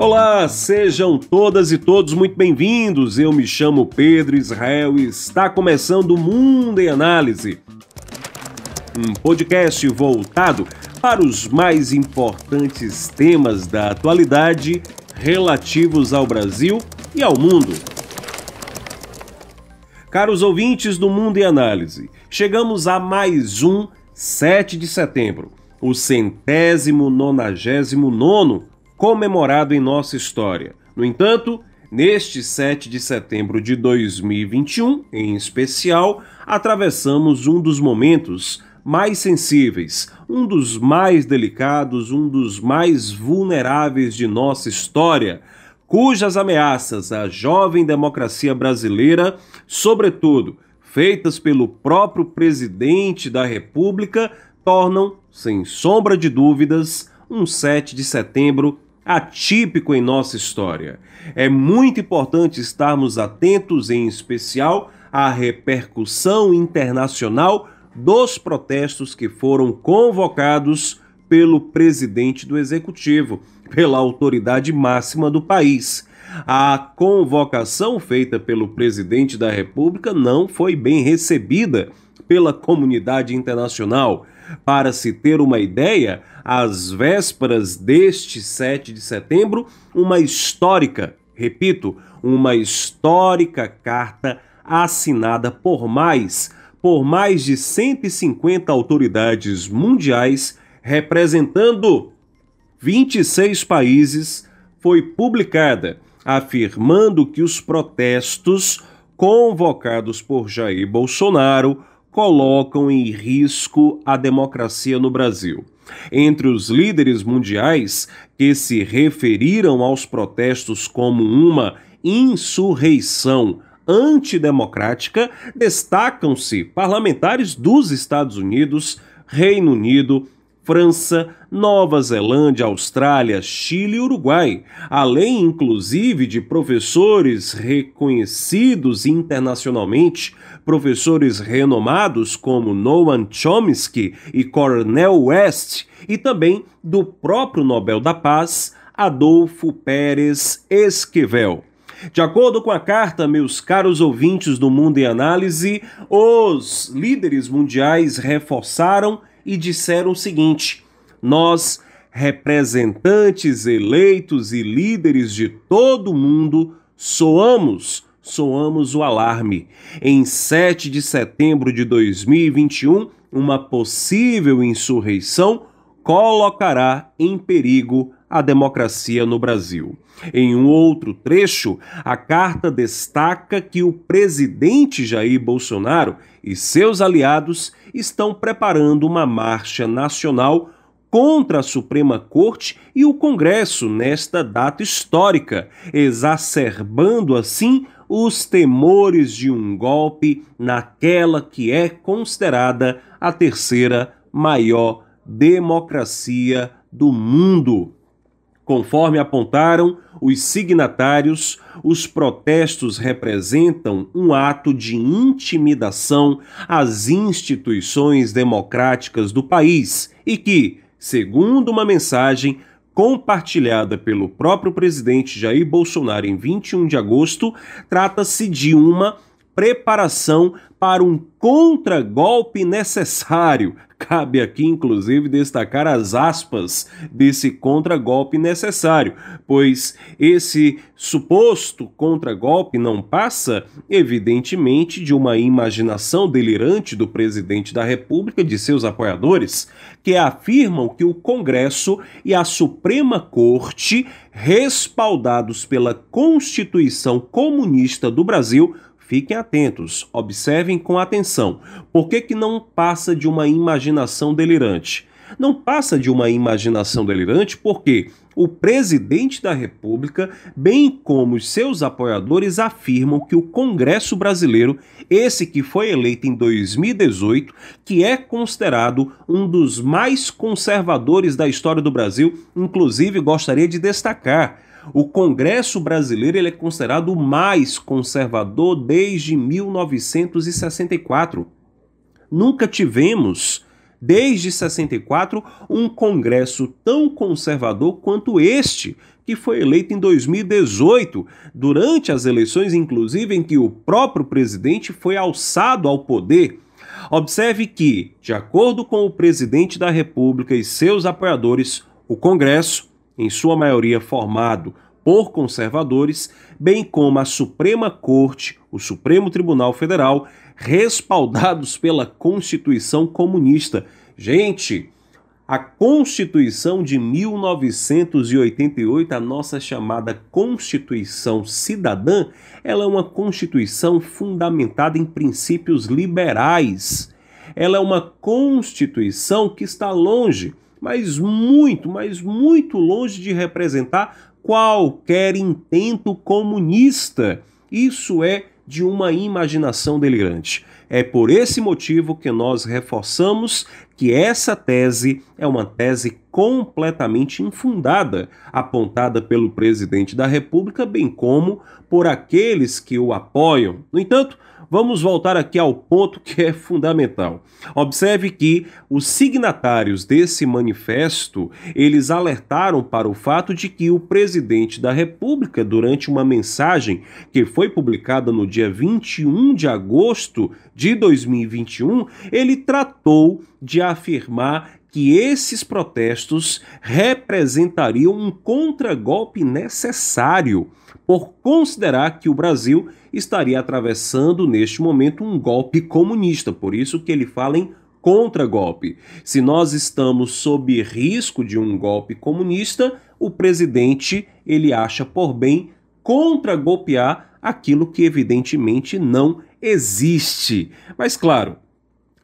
Olá, sejam todas e todos muito bem-vindos. Eu me chamo Pedro Israel e está começando o Mundo em Análise. Um podcast voltado para os mais importantes temas da atualidade relativos ao Brasil e ao mundo. Caros ouvintes do Mundo em Análise, chegamos a mais um 7 de setembro, o centésimo nonagésimo nono comemorado em nossa história. No entanto, neste 7 de setembro de 2021, em especial, atravessamos um dos momentos mais sensíveis, um dos mais delicados, um dos mais vulneráveis de nossa história, cujas ameaças à jovem democracia brasileira, sobretudo feitas pelo próprio presidente da República, tornam, sem sombra de dúvidas, um 7 de setembro atípico em nossa história. É muito importante estarmos atentos, em especial, à repercussão internacional dos protestos que foram convocados pelo presidente do executivo, pela autoridade máxima do país. A convocação feita pelo presidente da República não foi bem recebida pela comunidade internacional. Para se ter uma ideia, às vésperas deste 7 de setembro, uma histórica, repito, uma histórica carta assinada por mais, por mais de 150 autoridades mundiais, representando 26 países, foi publicada, afirmando que os protestos convocados por Jair Bolsonaro colocam em risco a democracia no Brasil. Entre os líderes mundiais que se referiram aos protestos como uma insurreição antidemocrática, destacam-se parlamentares dos Estados Unidos, Reino Unido, França, Nova Zelândia, Austrália, Chile e Uruguai, além inclusive de professores reconhecidos internacionalmente, professores renomados como Noam Chomsky e Cornel West, e também do próprio Nobel da Paz, Adolfo Pérez Esquivel. De acordo com a carta, meus caros ouvintes do Mundo em Análise, os líderes mundiais reforçaram e disseram o seguinte: Nós, representantes eleitos e líderes de todo o mundo, soamos, soamos o alarme. Em 7 de setembro de 2021, uma possível insurreição colocará em perigo a democracia no Brasil. Em um outro trecho, a carta destaca que o presidente Jair Bolsonaro e seus aliados estão preparando uma marcha nacional contra a Suprema Corte e o Congresso nesta data histórica, exacerbando assim os temores de um golpe naquela que é considerada a terceira maior democracia do mundo. Conforme apontaram os signatários, os protestos representam um ato de intimidação às instituições democráticas do país e que, segundo uma mensagem compartilhada pelo próprio presidente Jair Bolsonaro em 21 de agosto, trata-se de uma preparação para um contragolpe necessário. Cabe aqui, inclusive, destacar as aspas desse contragolpe necessário, pois esse suposto contragolpe não passa, evidentemente, de uma imaginação delirante do presidente da República e de seus apoiadores, que afirmam que o Congresso e a Suprema Corte, respaldados pela Constituição Comunista do Brasil, Fiquem atentos, observem com atenção. Por que, que não passa de uma imaginação delirante? Não passa de uma imaginação delirante porque o presidente da República, bem como os seus apoiadores, afirmam que o Congresso brasileiro, esse que foi eleito em 2018, que é considerado um dos mais conservadores da história do Brasil, inclusive gostaria de destacar o Congresso brasileiro ele é considerado o mais conservador desde 1964. Nunca tivemos desde 64, um Congresso tão conservador quanto este, que foi eleito em 2018, durante as eleições, inclusive, em que o próprio presidente foi alçado ao poder. Observe que, de acordo com o presidente da República e seus apoiadores, o Congresso, em sua maioria formado por conservadores, bem como a Suprema Corte, o Supremo Tribunal Federal, respaldados pela Constituição Comunista. Gente, a Constituição de 1988, a nossa chamada Constituição Cidadã, ela é uma Constituição fundamentada em princípios liberais. Ela é uma Constituição que está longe, mas muito, mas muito longe de representar qualquer intento comunista. Isso é de uma imaginação delirante. É por esse motivo que nós reforçamos que essa tese é uma tese completamente infundada, apontada pelo presidente da República, bem como por aqueles que o apoiam. No entanto, vamos voltar aqui ao ponto que é fundamental. Observe que os signatários desse manifesto, eles alertaram para o fato de que o presidente da República, durante uma mensagem que foi publicada no dia 21 de agosto de 2021, ele tratou de afirmar que esses protestos representariam um contragolpe necessário, por considerar que o Brasil estaria atravessando neste momento um golpe comunista. Por isso que ele fala em contragolpe. Se nós estamos sob risco de um golpe comunista, o presidente ele acha por bem contragolpear aquilo que evidentemente não existe. Mas claro,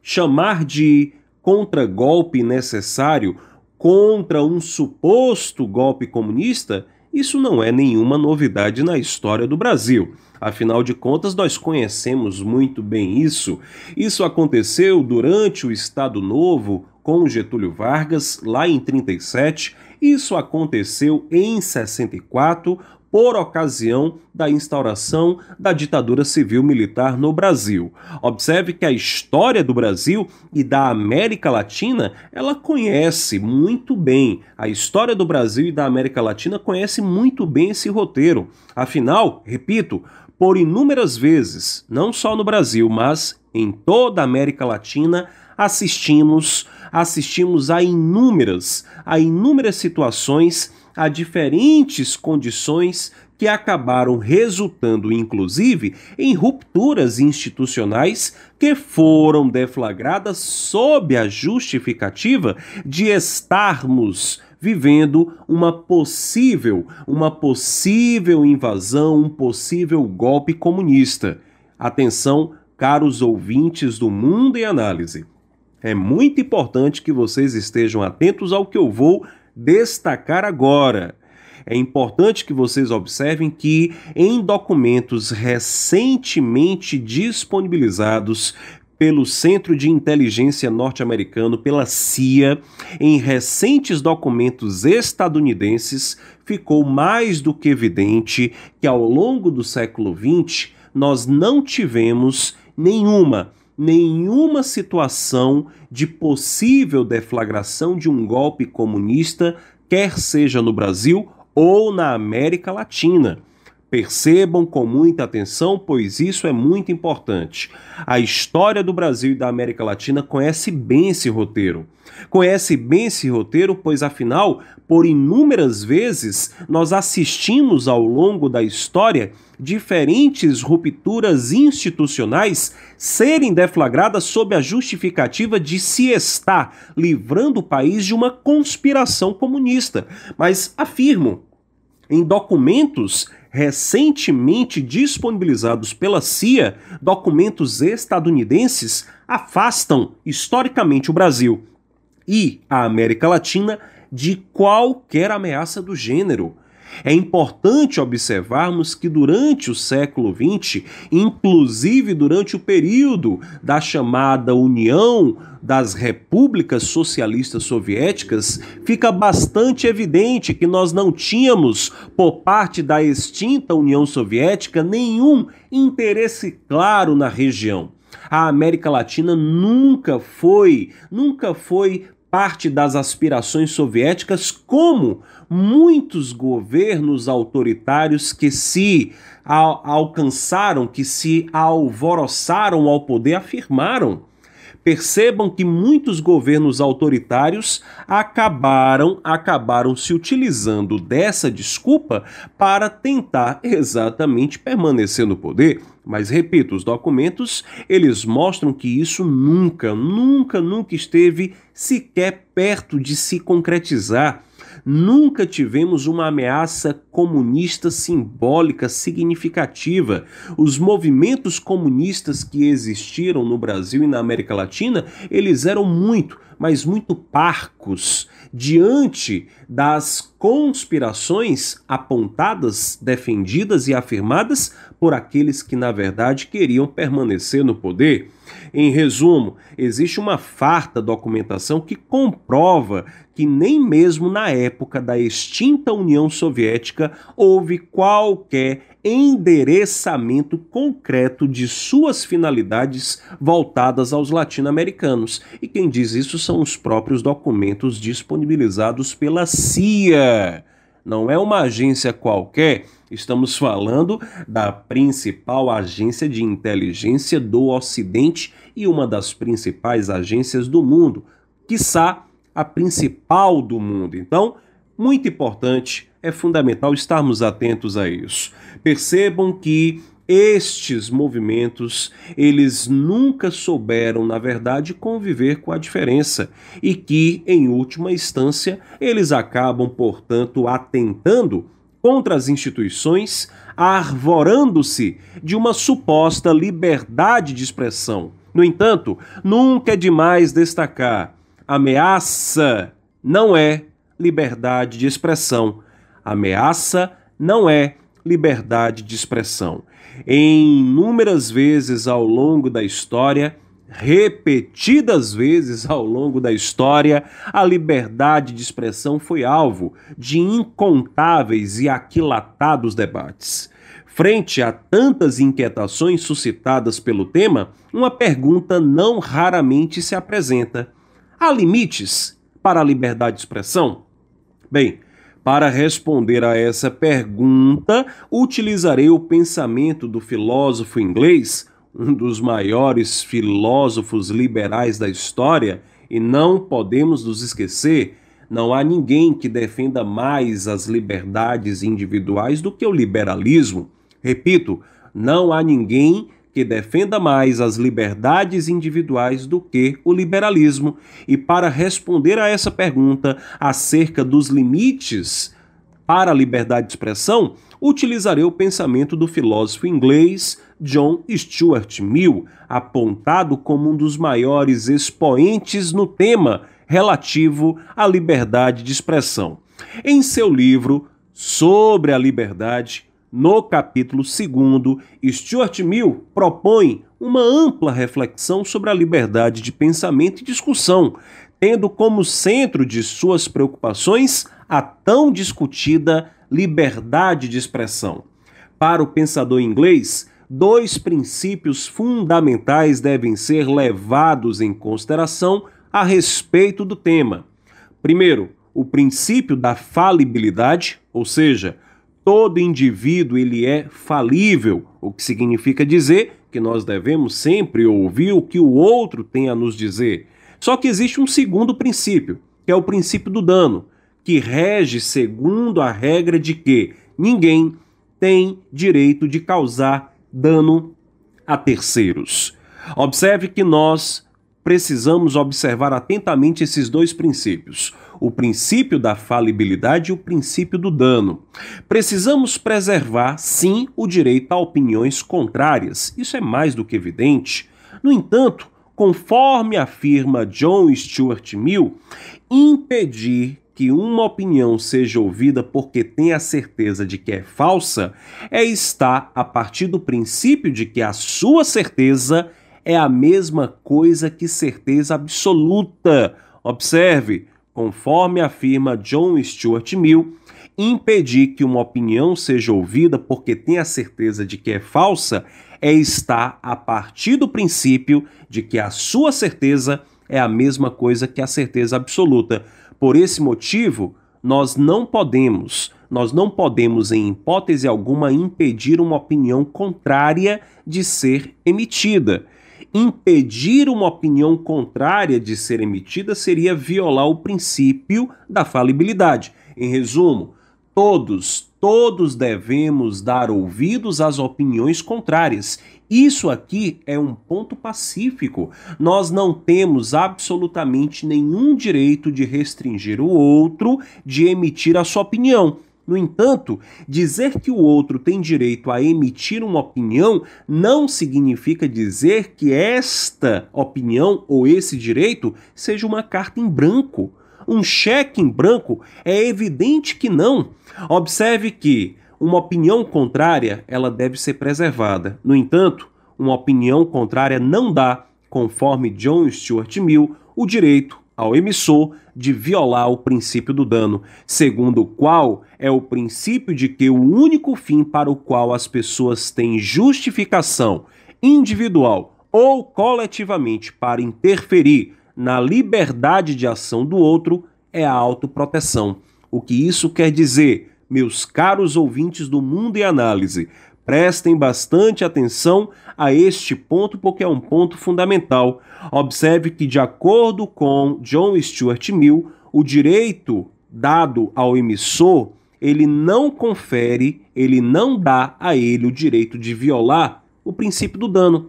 chamar de contragolpe necessário contra um suposto golpe comunista, isso não é nenhuma novidade na história do Brasil. Afinal de contas, nós conhecemos muito bem isso. Isso aconteceu durante o Estado Novo com Getúlio Vargas, lá em 37. Isso aconteceu em 64 por ocasião da instauração da ditadura civil-militar no Brasil. Observe que a história do Brasil e da América Latina, ela conhece muito bem. A história do Brasil e da América Latina conhece muito bem esse roteiro. Afinal, repito, por inúmeras vezes, não só no Brasil, mas em toda a América Latina, assistimos, assistimos a inúmeras, a inúmeras situações a diferentes condições que acabaram resultando, inclusive, em rupturas institucionais que foram deflagradas sob a justificativa de estarmos vivendo uma possível, uma possível invasão, um possível golpe comunista. Atenção, caros ouvintes do Mundo em Análise. É muito importante que vocês estejam atentos ao que eu vou destacar agora. É importante que vocês observem que, em documentos recentemente disponibilizados pelo Centro de Inteligência Norte-Americano, pela CIA, em recentes documentos estadunidenses, ficou mais do que evidente que ao longo do século XX nós não tivemos nenhuma nenhuma situação de possível deflagração de um golpe comunista, quer seja no Brasil ou na América Latina. Percebam com muita atenção, pois isso é muito importante. A história do Brasil e da América Latina conhece bem esse roteiro. Conhece bem esse roteiro, pois afinal, por inúmeras vezes, nós assistimos ao longo da história diferentes rupturas institucionais serem deflagradas sob a justificativa de se estar livrando o país de uma conspiração comunista. Mas afirmo, em documentos recentemente disponibilizados pela CIA, documentos estadunidenses afastam historicamente o Brasil e a América Latina de qualquer ameaça do gênero. É importante observarmos que durante o século XX, inclusive durante o período da chamada União das Repúblicas Socialistas Soviéticas, fica bastante evidente que nós não tínhamos, por parte da extinta União Soviética, nenhum interesse claro na região. A América Latina nunca foi, nunca foi parte das aspirações soviéticas, como muitos governos autoritários que se alcançaram, que se alvoroçaram ao poder, afirmaram. Percebam que muitos governos autoritários acabaram acabaram se utilizando dessa desculpa para tentar exatamente permanecer no poder. Mas repito, os documentos, eles mostram que isso nunca, nunca, nunca esteve sequer perto de se concretizar. Nunca tivemos uma ameaça comunista simbólica significativa. Os movimentos comunistas que existiram no Brasil e na América Latina, eles eram muito, mas muito parcos diante das conspirações apontadas, defendidas e afirmadas por aqueles que na verdade queriam permanecer no poder. Em resumo, existe uma farta documentação que comprova que nem mesmo na época da extinta União Soviética houve qualquer endereçamento concreto de suas finalidades voltadas aos latino-americanos. E quem diz isso são os próprios documentos disponibilizados pela CIA. Não é uma agência qualquer, estamos falando da principal agência de inteligência do Ocidente e uma das principais agências do mundo, quiçá a principal do mundo. Então, muito importante, é fundamental estarmos atentos a isso. Percebam que estes movimentos, eles nunca souberam, na verdade, conviver com a diferença e que, em última instância, eles acabam, portanto, atentando contra as instituições, arvorando-se de uma suposta liberdade de expressão. No entanto, nunca é demais destacar Ameaça não é liberdade de expressão. Ameaça não é liberdade de expressão. Em inúmeras vezes ao longo da história, repetidas vezes ao longo da história, a liberdade de expressão foi alvo de incontáveis e aquilatados debates. Frente a tantas inquietações suscitadas pelo tema, uma pergunta não raramente se apresenta Há limites para a liberdade de expressão? Bem, para responder a essa pergunta, utilizarei o pensamento do filósofo inglês, um dos maiores filósofos liberais da história, e não podemos nos esquecer, não há ninguém que defenda mais as liberdades individuais do que o liberalismo. Repito, não há ninguém que defenda mais as liberdades individuais do que o liberalismo. E para responder a essa pergunta acerca dos limites para a liberdade de expressão, utilizarei o pensamento do filósofo inglês John Stuart Mill, apontado como um dos maiores expoentes no tema relativo à liberdade de expressão. Em seu livro Sobre a Liberdade, no capítulo 2, Stuart Mill propõe uma ampla reflexão sobre a liberdade de pensamento e discussão, tendo como centro de suas preocupações a tão discutida liberdade de expressão. Para o pensador inglês, dois princípios fundamentais devem ser levados em consideração a respeito do tema. Primeiro, o princípio da falibilidade, ou seja, todo indivíduo ele é falível, o que significa dizer que nós devemos sempre ouvir o que o outro tem a nos dizer. Só que existe um segundo princípio, que é o princípio do dano, que rege segundo a regra de que ninguém tem direito de causar dano a terceiros. Observe que nós precisamos observar atentamente esses dois princípios o princípio da falibilidade e o princípio do dano. Precisamos preservar, sim, o direito a opiniões contrárias. Isso é mais do que evidente. No entanto, conforme afirma John Stuart Mill, impedir que uma opinião seja ouvida porque tem a certeza de que é falsa é estar a partir do princípio de que a sua certeza é a mesma coisa que certeza absoluta. Observe, conforme afirma John Stuart Mill, Impedir que uma opinião seja ouvida porque tem a certeza de que é falsa é estar a partir do princípio de que a sua certeza é a mesma coisa que a certeza absoluta. Por esse motivo, nós não podemos, nós não podemos em hipótese alguma impedir uma opinião contrária de ser emitida. Impedir uma opinião contrária de ser emitida seria violar o princípio da falibilidade. Em resumo, todos, todos devemos dar ouvidos às opiniões contrárias. Isso aqui é um ponto pacífico. Nós não temos absolutamente nenhum direito de restringir o outro de emitir a sua opinião. No entanto, dizer que o outro tem direito a emitir uma opinião não significa dizer que esta opinião ou esse direito seja uma carta em branco. Um cheque em branco é evidente que não. Observe que uma opinião contrária, ela deve ser preservada. No entanto, uma opinião contrária não dá, conforme John Stuart Mill, o direito ao emissor de violar o princípio do dano, segundo o qual é o princípio de que o único fim para o qual as pessoas têm justificação individual ou coletivamente para interferir na liberdade de ação do outro é a autoproteção. O que isso quer dizer, meus caros ouvintes do Mundo e Análise? Prestem bastante atenção a este ponto porque é um ponto fundamental. Observe que, de acordo com John Stuart Mill, o direito dado ao emissor ele não confere, ele não dá a ele o direito de violar o princípio do dano,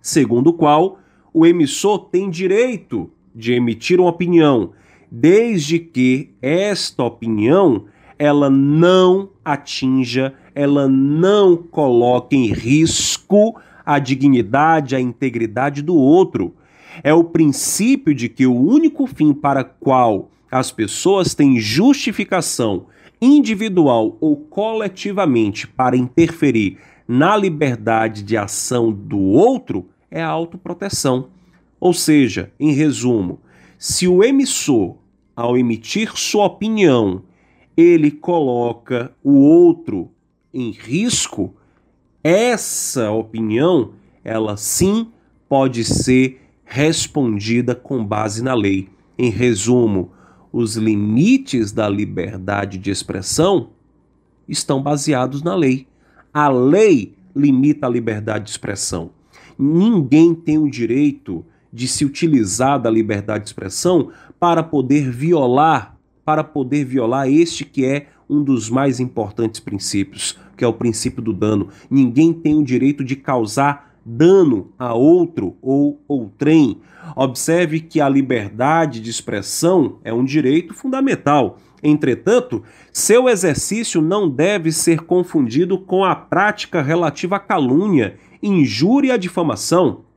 segundo o qual o emissor tem direito de emitir uma opinião, desde que esta opinião ela não atinja, ela não coloque em risco a dignidade, a integridade do outro. É o princípio de que o único fim para qual as pessoas têm justificação individual ou coletivamente para interferir na liberdade de ação do outro é a autoproteção. Ou seja, em resumo, se o emissor, ao emitir sua opinião, ele coloca o outro em risco, essa opinião, ela sim pode ser respondida com base na lei. Em resumo, os limites da liberdade de expressão estão baseados na lei. A lei limita a liberdade de expressão. Ninguém tem o direito de se utilizar da liberdade de expressão para poder violar, para poder violar este que é um dos mais importantes princípios, que é o princípio do dano. Ninguém tem o direito de causar dano a outro ou outrem. Observe que a liberdade de expressão é um direito fundamental. Entretanto, seu exercício não deve ser confundido com a prática relativa à calúnia, injúria e difamação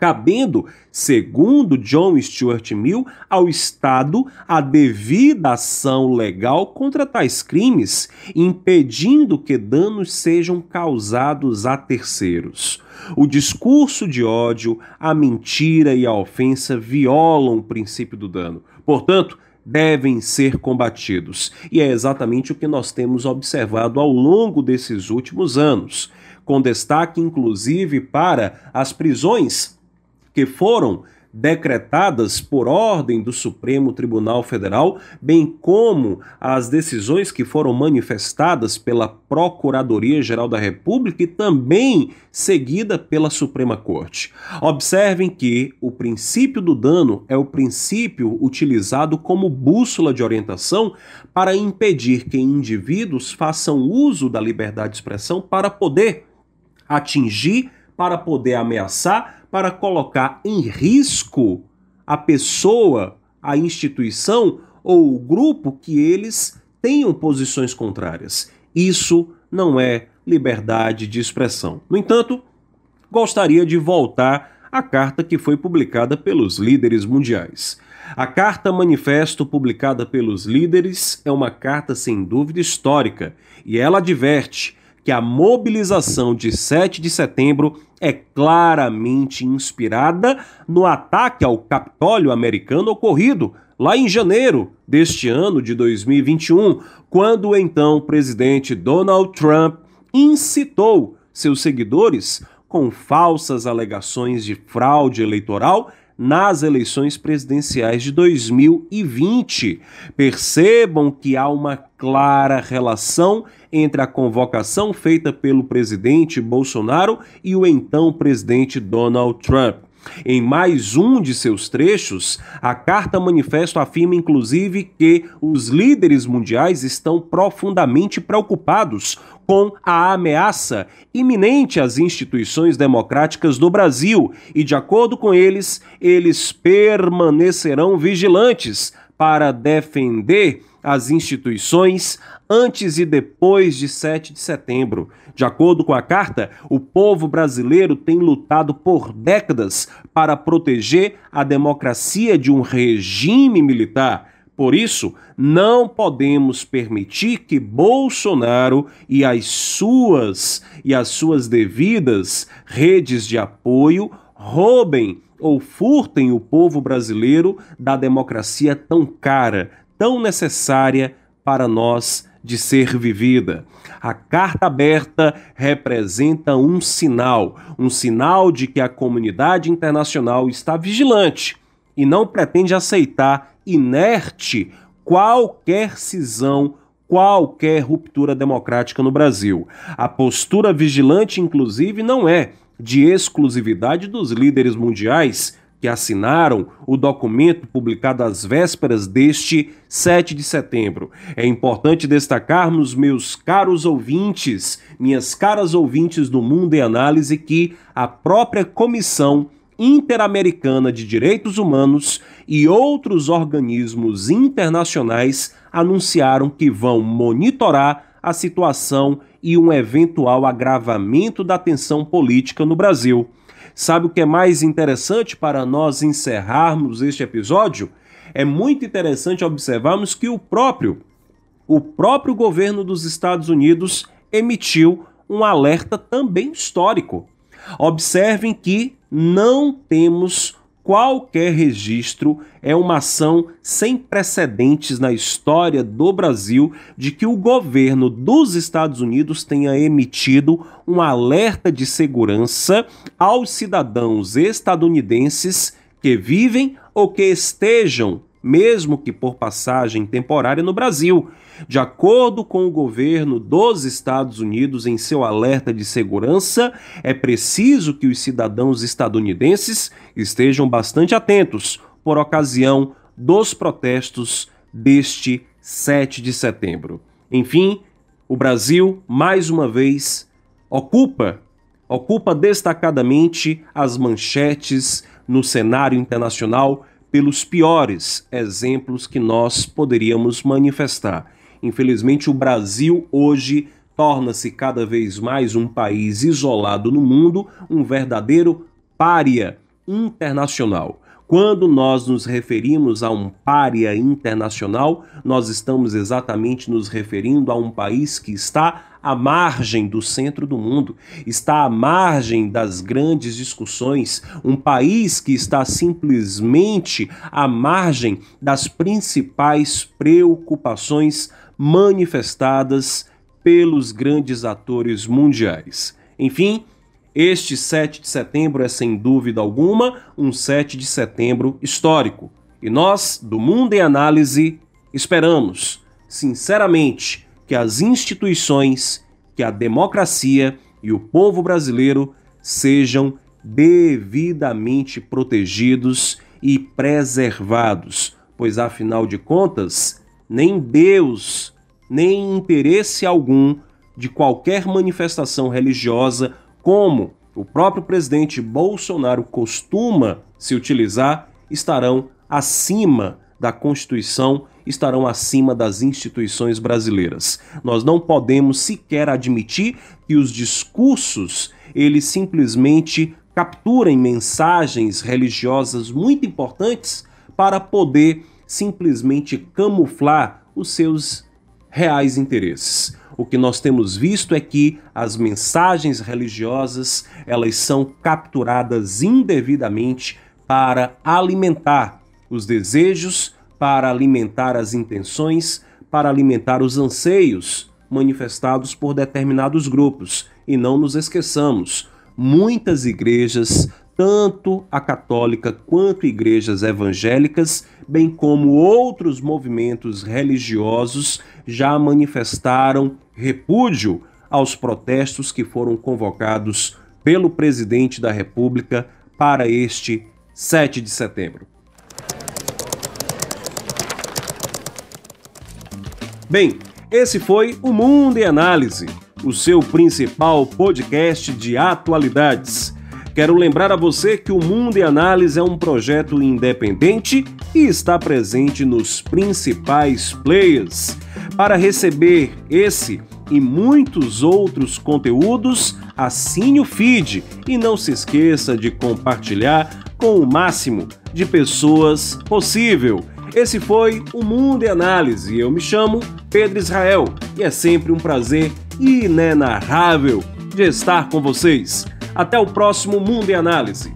cabendo, segundo John Stuart Mill, ao Estado a devida ação legal contra tais crimes, impedindo que danos sejam causados a terceiros. O discurso de ódio, a mentira e a ofensa violam o princípio do dano. Portanto, devem ser combatidos. E é exatamente o que nós temos observado ao longo desses últimos anos, com destaque inclusive para as prisões que foram decretadas por ordem do Supremo Tribunal Federal, bem como as decisões que foram manifestadas pela Procuradoria-Geral da República e também seguida pela Suprema Corte. Observem que o princípio do dano é o princípio utilizado como bússola de orientação para impedir que indivíduos façam uso da liberdade de expressão para poder atingir, para poder ameaçar para colocar em risco a pessoa, a instituição ou o grupo que eles tenham posições contrárias. Isso não é liberdade de expressão. No entanto, gostaria de voltar à carta que foi publicada pelos líderes mundiais. A carta manifesto publicada pelos líderes é uma carta sem dúvida histórica e ela adverte que a mobilização de 7 de setembro é claramente inspirada no ataque ao Capitólio americano ocorrido lá em janeiro deste ano de 2021, quando o então presidente Donald Trump incitou seus seguidores com falsas alegações de fraude eleitoral nas eleições presidenciais de 2020. Percebam que há uma clara relação entre a convocação feita pelo presidente Bolsonaro e o então presidente Donald Trump. Em mais um de seus trechos, a Carta Manifesto afirma inclusive que os líderes mundiais estão profundamente preocupados com a ameaça iminente às instituições democráticas do Brasil e, de acordo com eles, eles permanecerão vigilantes para defender as instituições antes e depois de 7 de setembro. De acordo com a carta, o povo brasileiro tem lutado por décadas para proteger a democracia de um regime militar. Por isso, não podemos permitir que Bolsonaro e as suas e as suas devidas redes de apoio roubem ou furtem o povo brasileiro da democracia tão cara, tão necessária para nós de ser vivida. A carta aberta representa um sinal, um sinal de que a comunidade internacional está vigilante e não pretende aceitar inerte qualquer cisão, qualquer ruptura democrática no Brasil. A postura vigilante, inclusive, não é de exclusividade dos líderes mundiais que assinaram o documento publicado às vésperas deste 7 de setembro. É importante destacarmos, meus caros ouvintes, minhas caras ouvintes do Mundo em Análise, que a própria Comissão Interamericana de Direitos Humanos e outros organismos internacionais anunciaram que vão monitorar a situação e um eventual agravamento da tensão política no Brasil. Sabe o que é mais interessante para nós encerrarmos este episódio? É muito interessante observarmos que o próprio o próprio governo dos Estados Unidos emitiu um alerta também histórico. Observem que não temos qualquer registro, é uma ação sem precedentes na história do Brasil de que o governo dos Estados Unidos tenha emitido um alerta de segurança aos cidadãos estadunidenses que vivem ou que estejam mesmo que por passagem temporária no Brasil. De acordo com o governo dos Estados Unidos em seu alerta de segurança, é preciso que os cidadãos estadunidenses estejam bastante atentos por ocasião dos protestos deste 7 de setembro. Enfim, o Brasil, mais uma vez, ocupa ocupa destacadamente as manchetes no cenário internacional pelos piores exemplos que nós poderíamos manifestar. Infelizmente, o Brasil hoje torna-se cada vez mais um país isolado no mundo, um verdadeiro pária internacional. Quando nós nos referimos a um pária internacional, nós estamos exatamente nos referindo a um país que está à margem do centro do mundo, está à margem das grandes discussões, um país que está simplesmente à margem das principais preocupações manifestadas pelos grandes atores mundiais. Enfim, este 7 de setembro é sem dúvida alguma um 7 de setembro histórico. E nós, do Mundo em Análise, esperamos, sinceramente, que as instituições, que a democracia e o povo brasileiro sejam devidamente protegidos e preservados, pois afinal de contas, nem Deus, nem interesse algum de qualquer manifestação religiosa como o próprio presidente Bolsonaro costuma se utilizar, estarão acima da Constituição, estarão acima das instituições brasileiras. Nós não podemos sequer admitir que os discursos eles simplesmente capturem mensagens religiosas muito importantes para poder simplesmente camuflar os seus reais interesses. o que nós temos visto é que as mensagens religiosas, elas são capturadas indevidamente para alimentar os desejos, para alimentar as intenções, para alimentar os anseios manifestados por determinados grupos. E não nos esqueçamos, muitas igrejas, tanto a católica quanto igrejas evangélicas, bem como outros movimentos religiosos, já manifestaram repúdio aos protestos que foram convocados pelo presidente da República para este 7 de setembro. Bem, esse foi o Mundo em Análise, o seu principal podcast de atualidades. Quero lembrar a você que o Mundo em Análise é um projeto independente e está presente nos principais players. Para receber esse e muitos outros conteúdos, assine o feed e não se esqueça de compartilhar com o máximo de pessoas possível. Esse foi o Mundo em Análise. Eu me chamo Pedro Israel e é sempre um prazer inenarrável de estar com vocês. Até o próximo Mundo em Análise.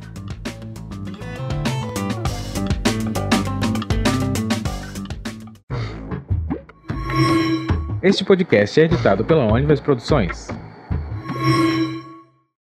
Este podcast é editado pela Onivas Produções.